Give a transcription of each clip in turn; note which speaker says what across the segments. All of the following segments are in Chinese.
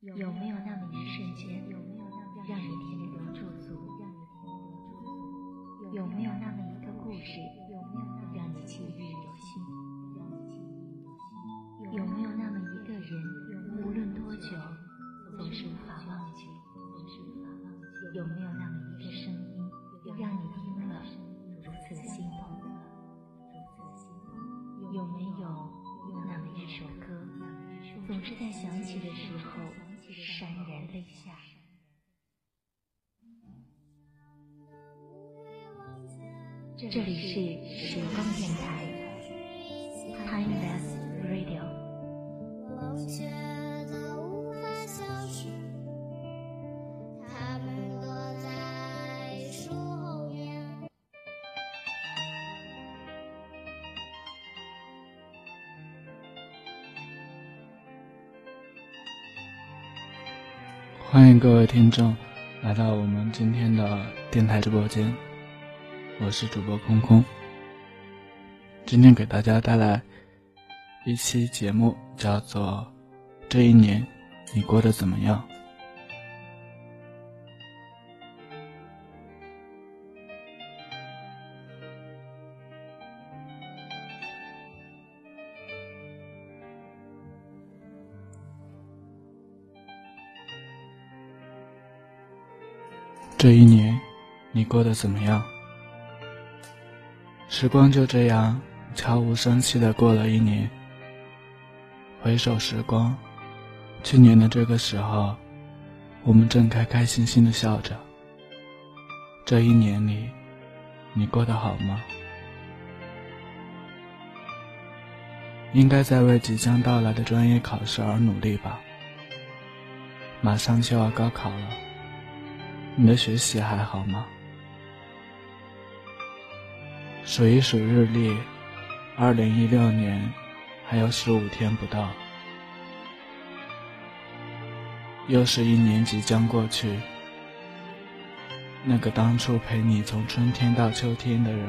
Speaker 1: 有没有那么一瞬间，让你停留驻足？有没有那么一个故事，让你记忆犹新？有没有那么一个人，无论多久，总是无法忘记？有这里是时光电台，Timeless Radio。
Speaker 2: 欢迎各位听众来到我们今天的电台直播间，我是主播空空。今天给大家带来一期节目，叫做《这一年你过得怎么样》。这一年，你过得怎么样？时光就这样悄无声息的过了一年。回首时光，去年的这个时候，我们正开开心心的笑着。这一年里，你过得好吗？应该在为即将到来的专业考试而努力吧。马上就要高考了。你的学习还好吗？数一数日历，二零一六年还有十五天不到，又是一年即将过去。那个当初陪你从春天到秋天的人，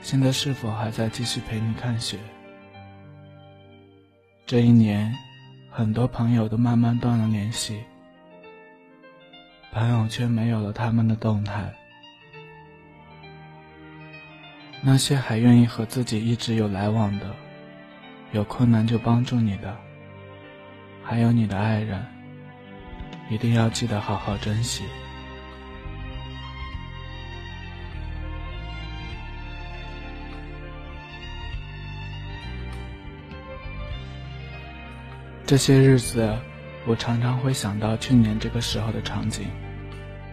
Speaker 2: 现在是否还在继续陪你看雪？这一年，很多朋友都慢慢断了联系。朋友圈没有了他们的动态，那些还愿意和自己一直有来往的，有困难就帮助你的，还有你的爱人，一定要记得好好珍惜。这些日子。我常常会想到去年这个时候的场景，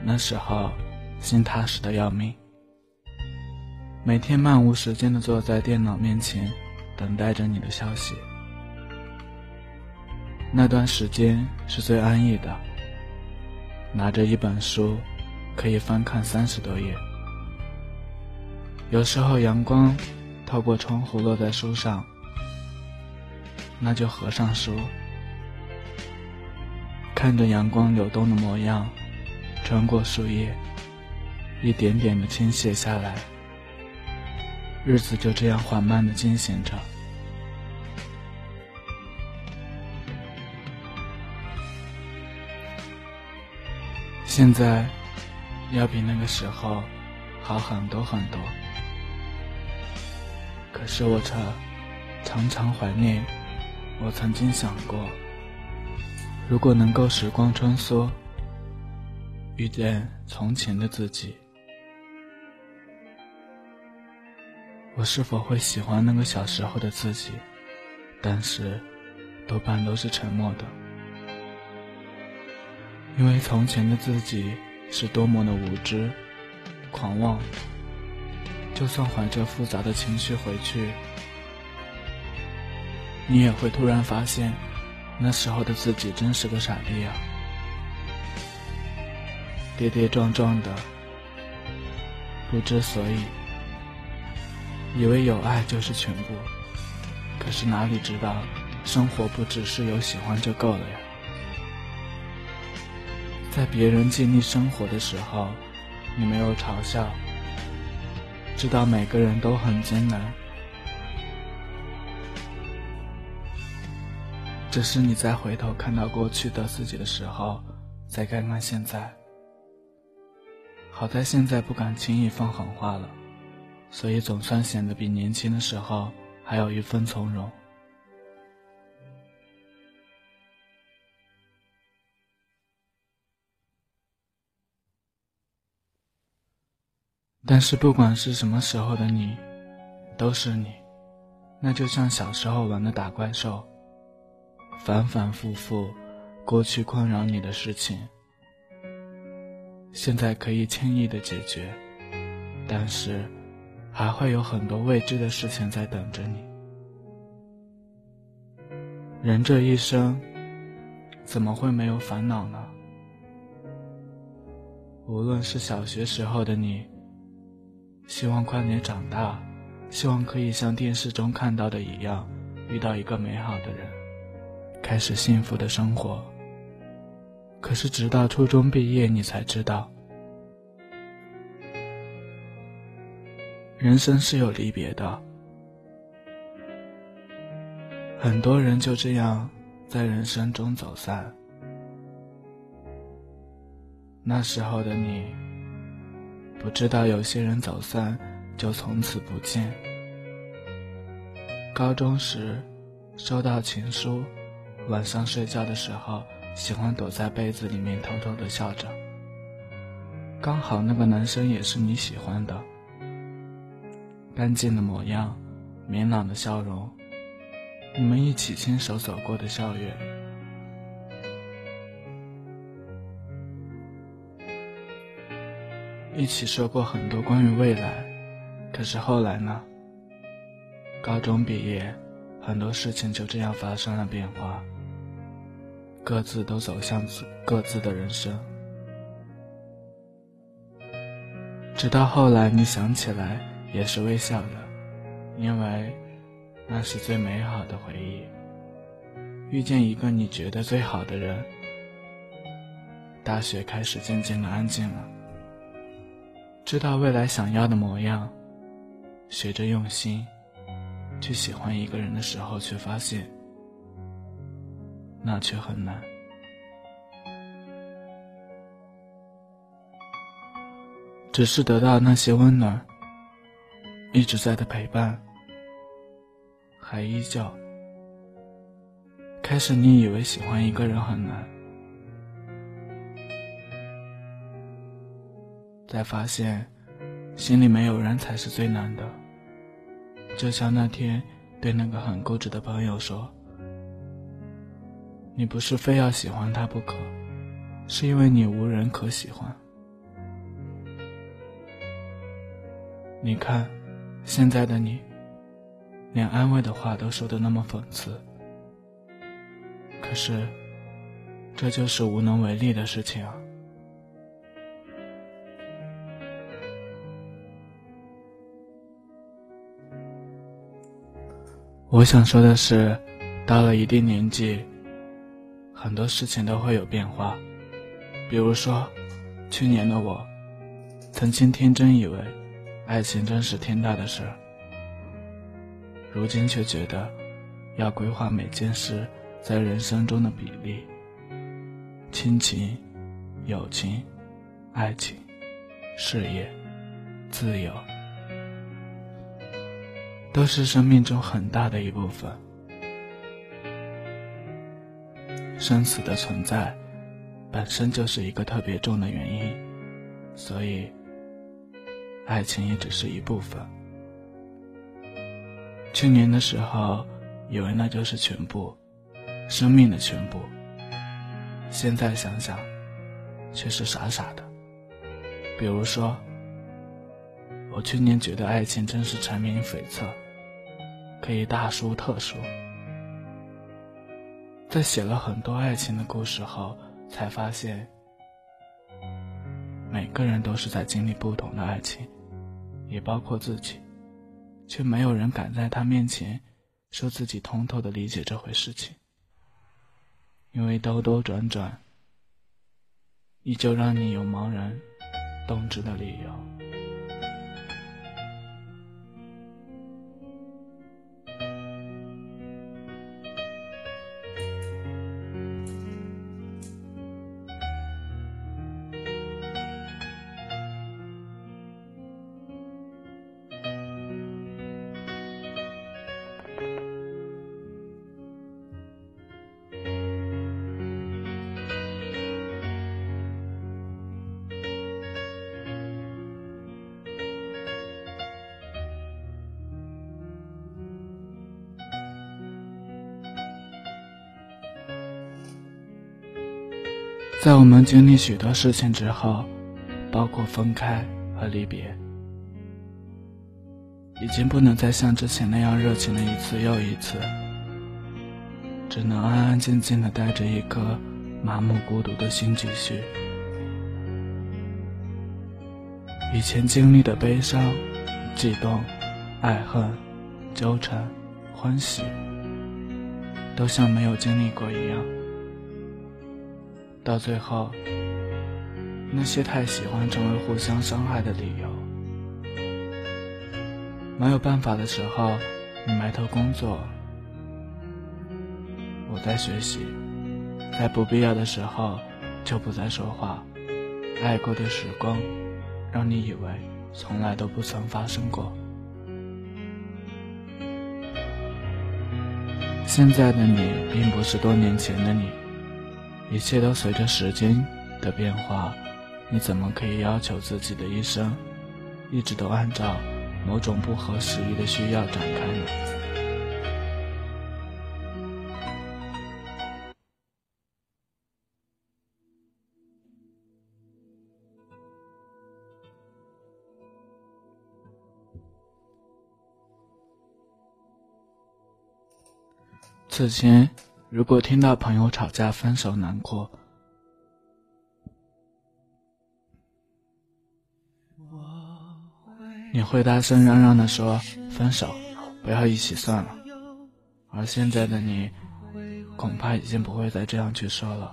Speaker 2: 那时候心踏实的要命，每天漫无时间的坐在电脑面前，等待着你的消息。那段时间是最安逸的，拿着一本书，可以翻看三十多页。有时候阳光透过窗户落在书上，那就合上书。看着阳光流动的模样，穿过树叶，一点点的倾泻下来，日子就这样缓慢的进行着。现在，要比那个时候好很多很多。可是我却常常怀念，我曾经想过。如果能够时光穿梭，遇见从前的自己，我是否会喜欢那个小时候的自己？但是，多半都是沉默的，因为从前的自己是多么的无知、狂妄。就算怀着复杂的情绪回去，你也会突然发现。那时候的自己真是个傻逼啊！跌跌撞撞的，不知所以，以为有爱就是全部，可是哪里知道，生活不只是有喜欢就够了呀！在别人尽力生活的时候，你没有嘲笑，知道每个人都很艰难。只是你在回头看到过去的自己的时候，再看看现在。好在现在不敢轻易放狠话了，所以总算显得比年轻的时候还有一分从容。但是不管是什么时候的你，都是你，那就像小时候玩的打怪兽。反反复复，过去困扰你的事情，现在可以轻易的解决，但是还会有很多未知的事情在等着你。人这一生，怎么会没有烦恼呢？无论是小学时候的你，希望快点长大，希望可以像电视中看到的一样，遇到一个美好的人。开始幸福的生活。可是直到初中毕业，你才知道，人生是有离别的。很多人就这样在人生中走散。那时候的你，不知道有些人走散就从此不见。高中时，收到情书。晚上睡觉的时候，喜欢躲在被子里面偷偷的笑着。刚好那个男生也是你喜欢的，干净的模样，明朗的笑容，你们一起牵手走过的校园，一起说过很多关于未来。可是后来呢？高中毕业，很多事情就这样发生了变化。各自都走向各自的人生，直到后来你想起来也是微笑的，因为那是最美好的回忆。遇见一个你觉得最好的人，大学开始渐渐的安静了。知道未来想要的模样，学着用心去喜欢一个人的时候，却发现。那却很难。只是得到那些温暖，一直在的陪伴，还依旧。开始你以为喜欢一个人很难，再发现心里没有人才是最难的。就像那天对那个很固执的朋友说。你不是非要喜欢他不可，是因为你无人可喜欢。你看，现在的你，连安慰的话都说的那么讽刺。可是，这就是无能为力的事情啊。我想说的是，到了一定年纪。很多事情都会有变化，比如说，去年的我，曾经天真以为，爱情真是天大的事儿，如今却觉得，要规划每件事在人生中的比例，亲情、友情、爱情、事业、自由，都是生命中很大的一部分。生死的存在，本身就是一个特别重的原因，所以，爱情也只是一部分。去年的时候，以为那就是全部，生命的全部。现在想想，却是傻傻的。比如说，我去年觉得爱情真是缠绵悱恻，可以大书特书。在写了很多爱情的故事后，才发现，每个人都是在经历不同的爱情，也包括自己，却没有人敢在他面前说自己通透的理解这回事情，因为兜兜转转，依旧让你有茫然动之的理由。在我们经历许多事情之后，包括分开和离别，已经不能再像之前那样热情的一次又一次，只能安安静静的带着一颗麻木孤独的心继续。以前经历的悲伤、悸动、爱恨、纠缠、欢喜，都像没有经历过一样。到最后，那些太喜欢成为互相伤害的理由。没有办法的时候，你埋头工作，我在学习，在不必要的时候就不再说话。爱过的时光。让你以为从来都不曾发生过。现在的你并不是多年前的你，一切都随着时间的变化。你怎么可以要求自己的一生一直都按照某种不合时宜的需要展开呢？此前，如果听到朋友吵架、分手、难过，你会大声嚷嚷的说：“分手，不要一起算了。”而现在的你，恐怕已经不会再这样去说了。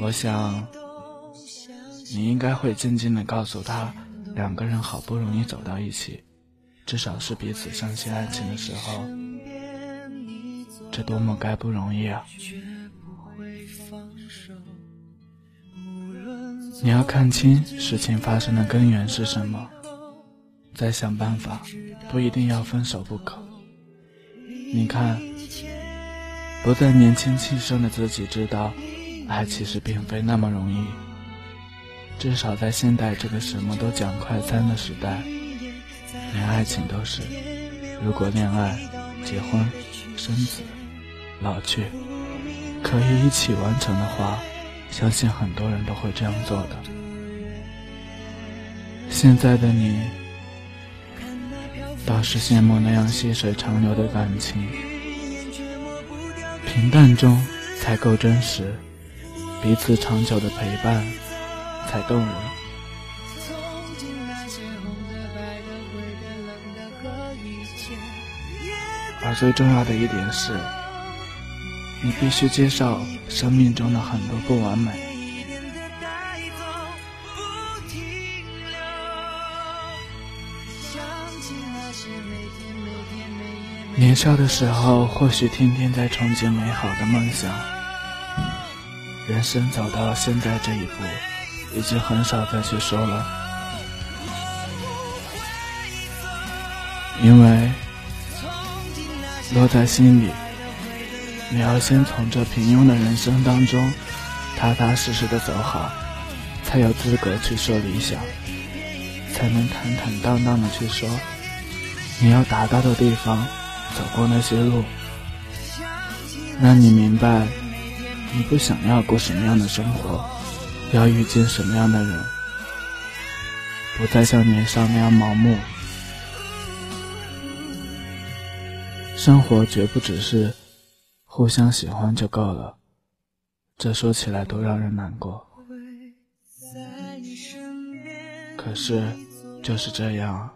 Speaker 2: 我想，你应该会静静的告诉他，两个人好不容易走到一起，至少是彼此相信爱情的时候。这多么该不容易啊！你要看清事情发生的根源是什么，再想办法，不一定要分手不可。你看，不再年轻气盛的自己知道，爱其实并非那么容易。至少在现代这个什么都讲快餐的时代，连爱情都是，如果恋爱、结婚、生子。老去，可以一起完成的话，相信很多人都会这样做的。现在的你，倒是羡慕那样细水长流的感情，平淡中才够真实，彼此长久的陪伴才动人。而最重要的一点是。你必须接受生命中的很多不完美。年少的时候，或许天天在憧憬美好的梦想。人生走到现在这一步，已经很少再去说了，因为落在心里。你要先从这平庸的人生当中踏踏实实的走好，才有资格去说理想，才能坦坦荡荡的去说你要达到的地方，走过那些路，让你明白你不想要过什么样的生活，要遇见什么样的人，不再像年少那样盲目。生活绝不只是。互相喜欢就够了，这说起来都让人难过。可是就是这样。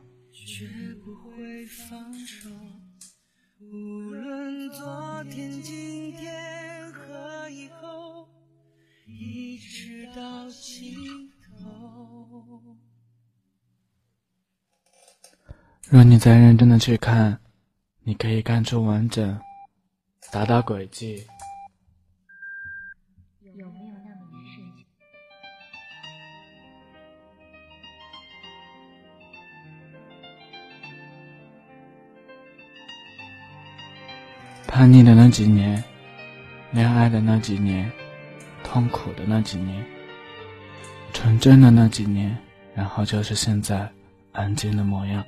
Speaker 2: 若你再认真的去看，你可以看出完整。打打轨迹，有没有那么一瞬间？叛逆的那几年，恋爱的那几年，痛苦的那几年，纯真的那几年，然后就是现在安静的模样。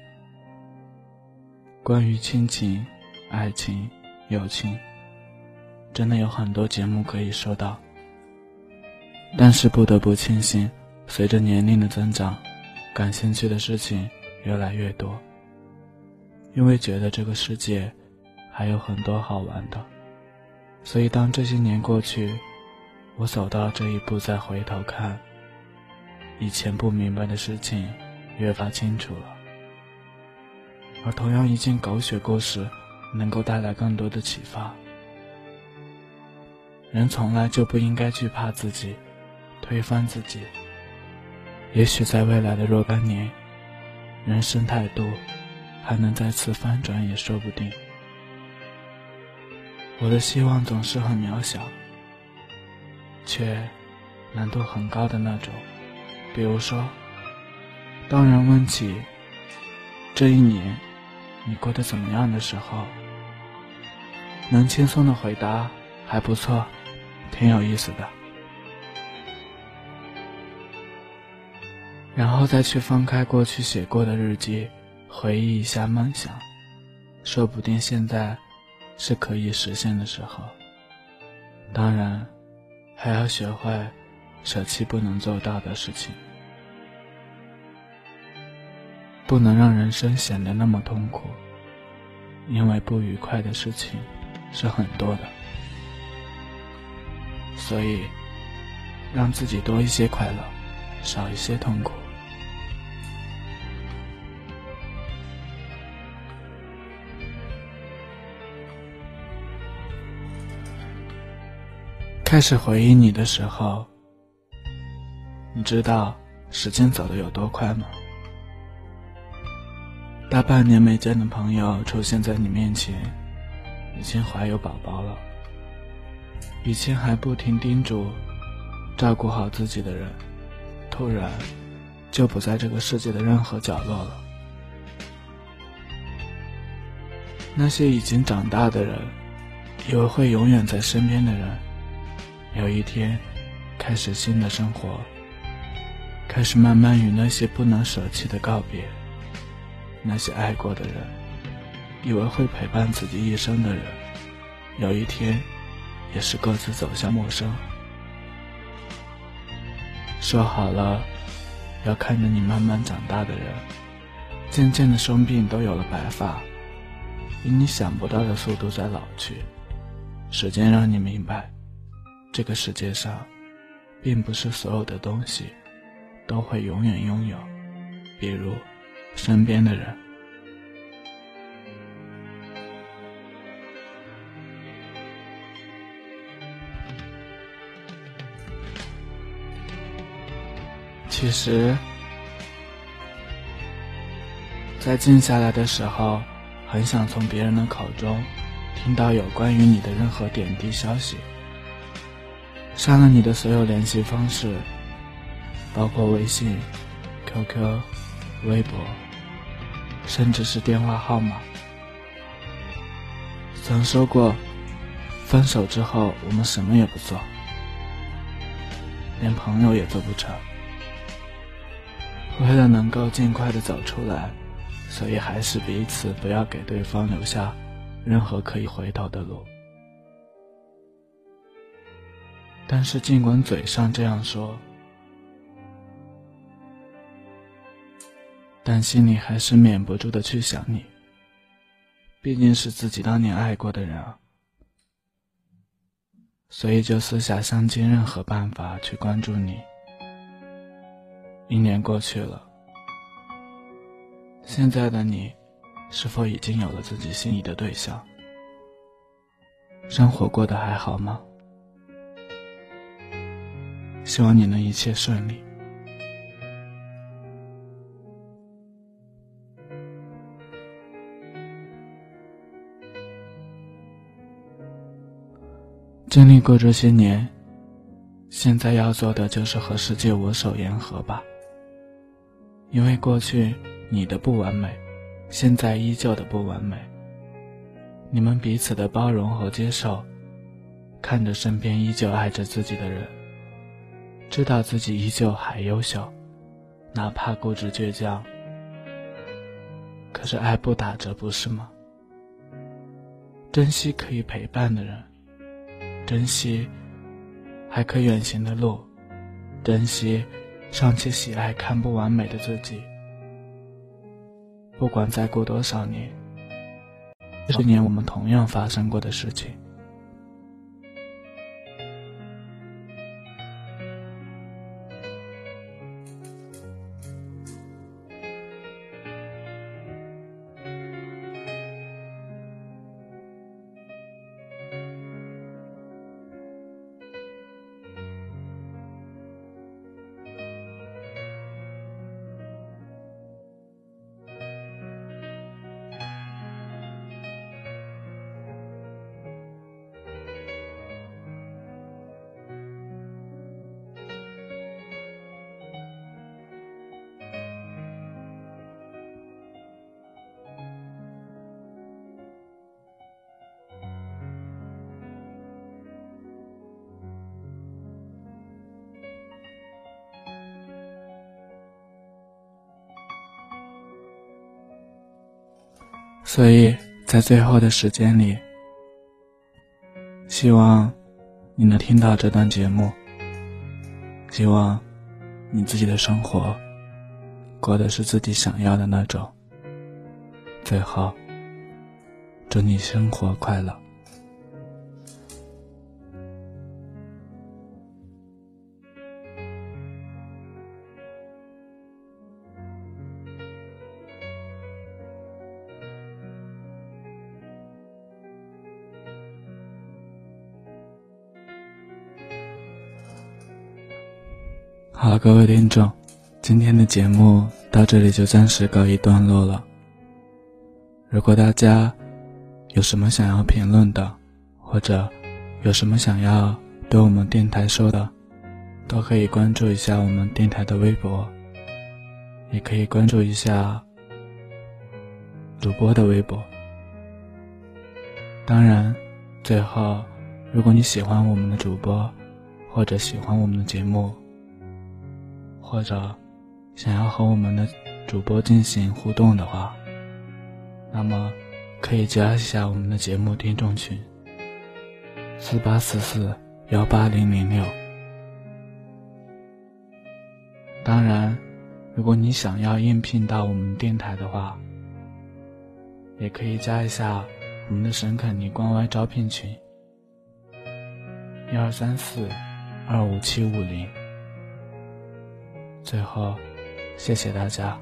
Speaker 2: 关于亲情、爱情、友情。真的有很多节目可以收到，但是不得不庆幸，随着年龄的增长，感兴趣的事情越来越多。因为觉得这个世界还有很多好玩的，所以当这些年过去，我走到这一步再回头看，以前不明白的事情越发清楚了。而同样一件狗血故事，能够带来更多的启发。人从来就不应该惧怕自己，推翻自己。也许在未来的若干年，人生态度还能再次翻转，也说不定。我的希望总是很渺小，却难度很高的那种。比如说，当人问起这一年你过得怎么样的时候，能轻松的回答还不错，挺有意思的。然后再去翻开过去写过的日记，回忆一下梦想，说不定现在是可以实现的时候。当然，还要学会舍弃不能做到的事情，不能让人生显得那么痛苦，因为不愉快的事情是很多的，所以让自己多一些快乐，少一些痛苦。开始回忆你的时候，你知道时间走得有多快吗？大半年没见的朋友出现在你面前，已经怀有宝宝了。以前还不停叮嘱照顾好自己的人，突然就不在这个世界的任何角落了。那些已经长大的人，以为会永远在身边的人。有一天，开始新的生活，开始慢慢与那些不能舍弃的告别。那些爱过的人，以为会陪伴自己一生的人，有一天，也是各自走向陌生。说好了，要看着你慢慢长大的人，渐渐的生病都有了白发，以你想不到的速度在老去。时间让你明白。这个世界上，并不是所有的东西都会永远拥有，比如身边的人。其实，在静下来的时候，很想从别人的口中听到有关于你的任何点滴消息。删了你的所有联系方式，包括微信、QQ、微博，甚至是电话号码。曾说过，分手之后我们什么也不做，连朋友也做不成。为了能够尽快的走出来，所以还是彼此不要给对方留下任何可以回头的路。但是，尽管嘴上这样说，但心里还是免不住的去想你。毕竟是自己当年爱过的人啊，所以就私下想尽任何办法去关注你。一年过去了，现在的你，是否已经有了自己心仪的对象？生活过得还好吗？希望你能一切顺利。经历过这些年，现在要做的就是和世界握手言和吧。因为过去你的不完美，现在依旧的不完美。你们彼此的包容和接受，看着身边依旧爱着自己的人。知道自己依旧还优秀，哪怕固执倔强，可是爱不打折，不是吗？珍惜可以陪伴的人，珍惜还可远行的路，珍惜尚且喜爱看不完美的自己。不管再过多少年，这些年我们同样发生过的事情。所以在最后的时间里，希望你能听到这段节目。希望你自己的生活过的是自己想要的那种。最后，祝你生活快乐。好了，各位听众，今天的节目到这里就暂时告一段落了。如果大家有什么想要评论的，或者有什么想要对我们电台说的，都可以关注一下我们电台的微博，也可以关注一下主播的微博。当然，最后，如果你喜欢我们的主播，或者喜欢我们的节目，或者想要和我们的主播进行互动的话，那么可以加一下我们的节目听众群：四八四四幺八零零六。当然，如果你想要应聘到我们电台的话，也可以加一下我们的沈肯尼官微招聘群：一二三四二五七五零。最后，谢谢大家。